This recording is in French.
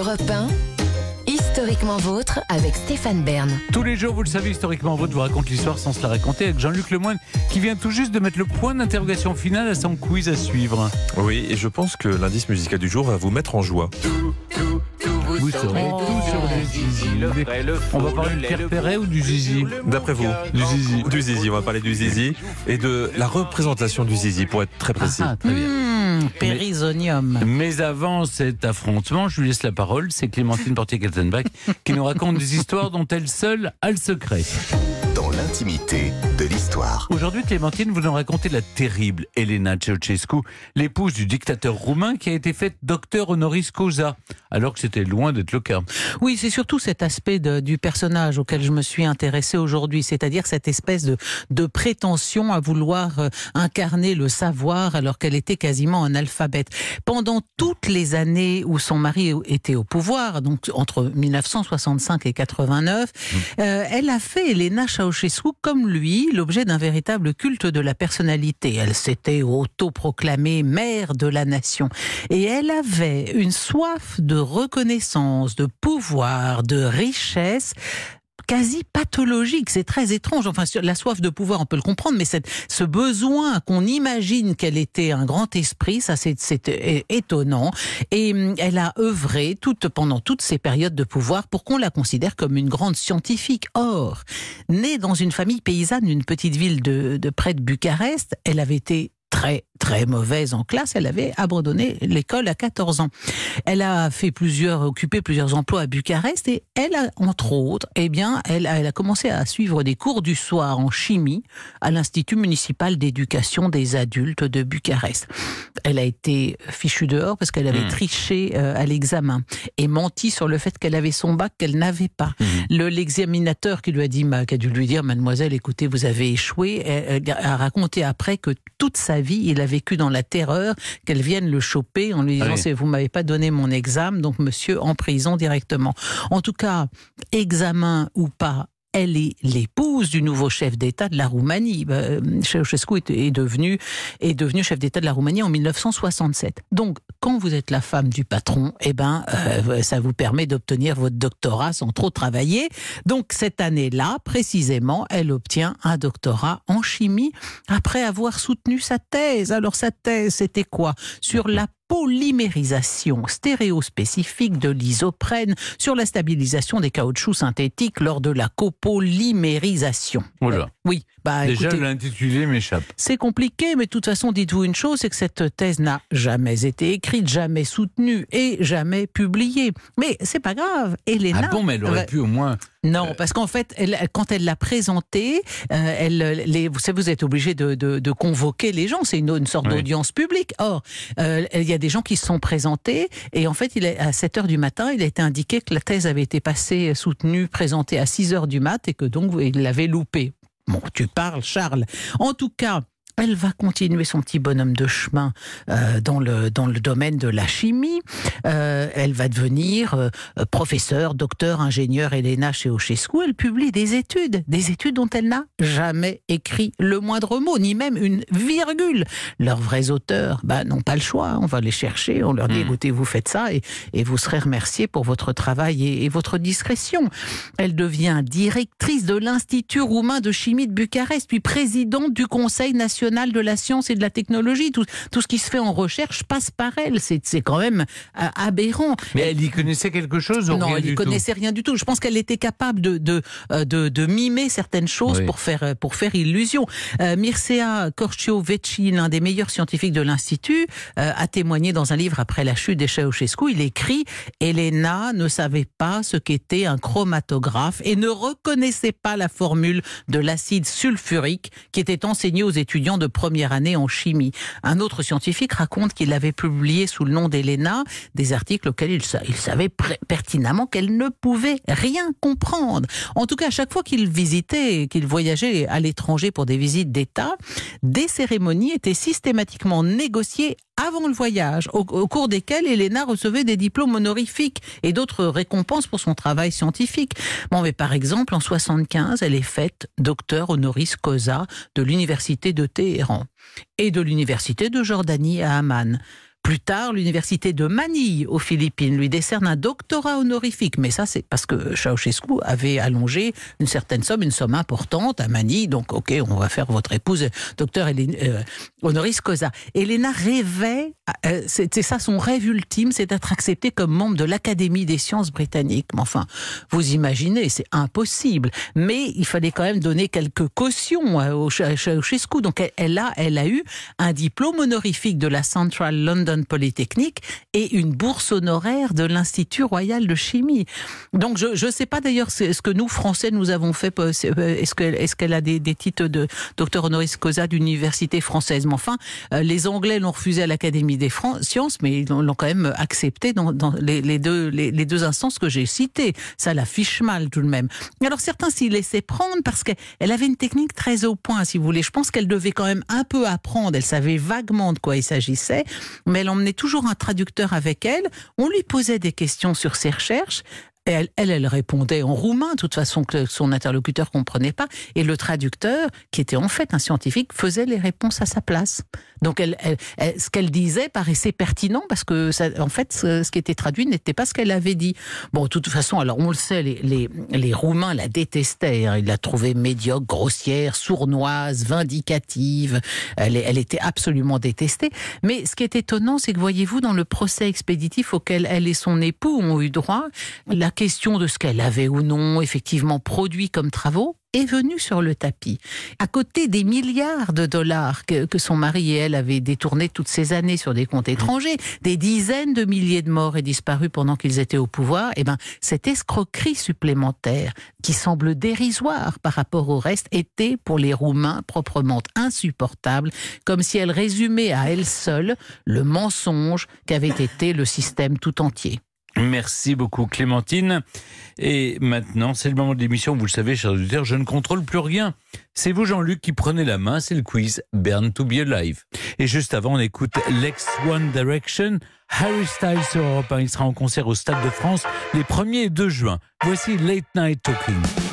Europe 1, Historiquement vôtre avec Stéphane Bern. Tous les jours, vous le savez, historiquement vôtre vous raconte l'histoire sans se la raconter avec Jean-Luc Lemoyne qui vient tout juste de mettre le point d'interrogation final à son quiz à suivre. Oui, et je pense que l'indice musical du jour va vous mettre en joie. Vous saurez tout sur les zizi. On va parler du Pierre Perret ou du zizi D'après vous Du zizi. Du zizi, on va parler du zizi et de la représentation du zizi pour être très précis. Ah, très bien. Mmh, périsonium. Mais avant cet affrontement, je lui laisse la parole. C'est Clémentine Portier-Kaltenbach qui nous raconte des histoires dont elle seule a le secret. De l'histoire. Aujourd'hui, Clémentine, vous nous racontez la terrible Elena Ceausescu, l'épouse du dictateur roumain qui a été faite docteur honoris causa, alors que c'était loin d'être le cas. Oui, c'est surtout cet aspect de- du personnage auquel je me suis intéressée aujourd'hui, c'est-à-dire cette espèce de, de prétention à vouloir euh, incarner le savoir alors qu'elle était quasiment analphabète. Pendant toutes les années où son mari était au pouvoir, donc entre 1965 et 89, euh, elle a fait, Elena Ceausescu, comme lui, l'objet d'un véritable culte de la personnalité. Elle s'était autoproclamée mère de la nation. Et elle avait une soif de reconnaissance, de pouvoir, de richesse quasi pathologique. C'est très étrange. Enfin, la soif de pouvoir, on peut le comprendre, mais cette, ce besoin qu'on imagine qu'elle était un grand esprit, ça c'est é- étonnant. Et hum, elle a œuvré toute, pendant toutes ces périodes de pouvoir pour qu'on la considère comme une grande scientifique. Or, née dans une famille paysanne d'une petite ville de près de Bucarest, elle avait été très très mauvaise en classe, elle avait abandonné l'école à 14 ans. Elle a fait plusieurs occupé plusieurs emplois à Bucarest et elle a entre autres, eh bien, elle a, elle a commencé à suivre des cours du soir en chimie à l'Institut municipal d'éducation des adultes de Bucarest. Elle a été fichue dehors parce qu'elle avait Hmm. triché euh, à l'examen et menti sur le fait qu'elle avait son bac qu'elle n'avait pas. Le l'examinateur qui lui a dit, qui a dû lui dire, mademoiselle, écoutez, vous avez échoué, elle a raconté après que toute sa vie, il a vécu dans la terreur qu'elle vienne le choper en lui disant, Ah oui. c'est vous m'avez pas donné mon examen, donc monsieur en prison directement. En tout cas, examen ou pas. Elle est l'épouse du nouveau chef d'État de la Roumanie. Euh, Ceausescu est, devenu chef d'État de la Roumanie en 1967. Donc, quand vous êtes la femme du patron, eh ben, euh, ça vous permet d'obtenir votre doctorat sans trop travailler. Donc, cette année-là, précisément, elle obtient un doctorat en chimie après avoir soutenu sa thèse. Alors, sa thèse, c'était quoi? Sur la polymérisation stéréospécifique de l'isoprène, sur la stabilisation des caoutchoucs synthétiques lors de la copolymérisation. Voilà. Oui, bah Déjà, l'intitulé m'échappe. c'est compliqué, mais de toute façon, dites-vous une chose, c'est que cette thèse n'a jamais été écrite, jamais soutenue et jamais publiée. Mais c'est pas grave. Elena. Ah bon, mais elle aurait pu au moins. Non, parce qu'en fait, elle, quand elle l'a présentée, euh, elle, les, vous savez, vous êtes obligé de, de- de convoquer les gens. C'est une, une sorte Oui. d'audience publique. Or, euh, il y a des gens qui se sont présentés et en fait, à 7 heures du matin, il a été indiqué que la thèse avait été passée, soutenue, présentée à 6 heures du mat et que donc il l'avait loupée. Bon, tu parles, Charles. En tout cas, elle va continuer son petit bonhomme de chemin euh, dans, le, dans le domaine de la chimie. Euh, elle va devenir euh, professeur, docteur, ingénieur Elena Ceausescu. Elle publie des études, des études dont elle n'a jamais écrit le moindre mot, ni même une virgule. Leurs vrais auteurs bah, n'ont pas le choix. On va les chercher, on leur dit Hmm. écoutez, vous faites ça et, et vous serez remerciés pour votre travail et, et votre discrétion. Elle devient directrice de l'Institut roumain de chimie de Bucarest, puis présidente du Conseil national de la science et de la technologie. Tout, tout ce qui se fait en recherche passe par elle. C'est quand même euh, aberrant. Mais elle y connaissait quelque chose ou Non, rien elle tout connaissait rien du tout. Je pense qu'elle était capable de, de, euh, de, de mimer certaines choses Oui. pour, faire, pour faire illusion. Euh, Mircea Corcio-Vecchi, l'un des meilleurs scientifiques de l'Institut, euh, a témoigné dans un livre après la chute des Ceausescu. Il écrit « Elena ne savait pas ce qu'était un chromatographe et ne reconnaissait pas la formule de l'acide sulfurique qui était enseignée aux étudiants de première année en chimie. » Un autre scientifique raconte qu'il avait publié sous le nom d'Elena des articles auxquels il, sa- il savait pertinemment qu'elle ne pouvait rien comprendre. En tout cas, à chaque fois qu'il visitait, qu'il voyageait à l'étranger pour des visites d'État, des cérémonies étaient systématiquement négociées avant le voyage, au, cours desquelles Elena recevait des diplômes honorifiques et d'autres récompenses pour son travail scientifique. Mais par exemple, en 75, elle est faite docteur honoris causa de l'université de Et de l'université de Jordanie à Amman. Plus tard, l'université de Manille aux Philippines lui décerne un doctorat honorifique. Mais ça, c'est parce que Ceausescu avait allongé une certaine somme, une somme importante à Manille. Donc, ok, on va faire votre épouse docteur euh, honoris causa. Elena rêvait, euh, c'est ça son rêve ultime, c'est d'être acceptée comme membre de l'Académie des sciences britanniques. Mais enfin, vous imaginez, c'est impossible. Mais il fallait quand même donner quelques cautions euh, au Ceausescu. Donc elle a, elle a eu un diplôme honorifique de la Central London Polytechnic et une bourse honoraire de l'Institut Royal de Chimie. Donc je ne sais pas d'ailleurs ce que nous, Français, nous avons fait. Est-ce qu'elle est qu'elle a des, titres de docteur honoris causa d'université française? Mais enfin, euh, les Anglais l'ont refusé à l'Académie des sciences, mais ils l'ont quand même accepté dans, les, deux instances que j'ai citées. Ça l'affiche mal tout de même. Alors certains s'y laissaient prendre parce qu'elle avait une technique très au point, si vous voulez. Je pense qu'elle devait quand même un peu apprendre. Elle savait vaguement de quoi il s'agissait, mais elle emmenait toujours un traducteur avec elle. On lui posait des questions sur ses recherches elle, elle, répondait en roumain, de toute façon, que son interlocuteur comprenait pas. Et le traducteur, qui était en fait un scientifique, faisait les réponses à sa place. Donc, ce qu'elle disait paraissait pertinent parce que, en fait, ce, qui était traduit n'était pas ce qu'elle avait dit. Bon, de toute façon, alors on le sait, les, Roumains la détestaient. Hein. Ils la trouvaient médiocre, grossière, sournoise, vindicative. Elle, elle était absolument détestée. Mais ce qui est étonnant, c'est que voyez-vous, dans le procès expéditif auquel elle et son époux ont eu droit, la question de ce qu'elle avait ou non effectivement produit comme travaux est venue sur le tapis. À côté des milliards de dollars que, son mari et elle avaient détournés toutes ces années sur des comptes étrangers, des dizaines de milliers de morts et disparus pendant qu'ils étaient au pouvoir, eh ben, cette escroquerie supplémentaire, qui semble dérisoire par rapport au reste, était pour les Roumains proprement insupportable, comme si elle résumait à elle seule le mensonge qu'avait été le système tout entier. Merci beaucoup Clémentine. Et maintenant, c'est le moment de l'émission, vous le savez, chers auditeurs, je ne contrôle plus rien. C'est vous Jean-Luc qui prenez la main, c'est le quiz Burn to be Alive. Et juste avant, on écoute Lex One Direction, Harry Styles sur Europe 1. Il sera en concert au Stade de France les 1er et 2 juin. Voici Late Night Talking.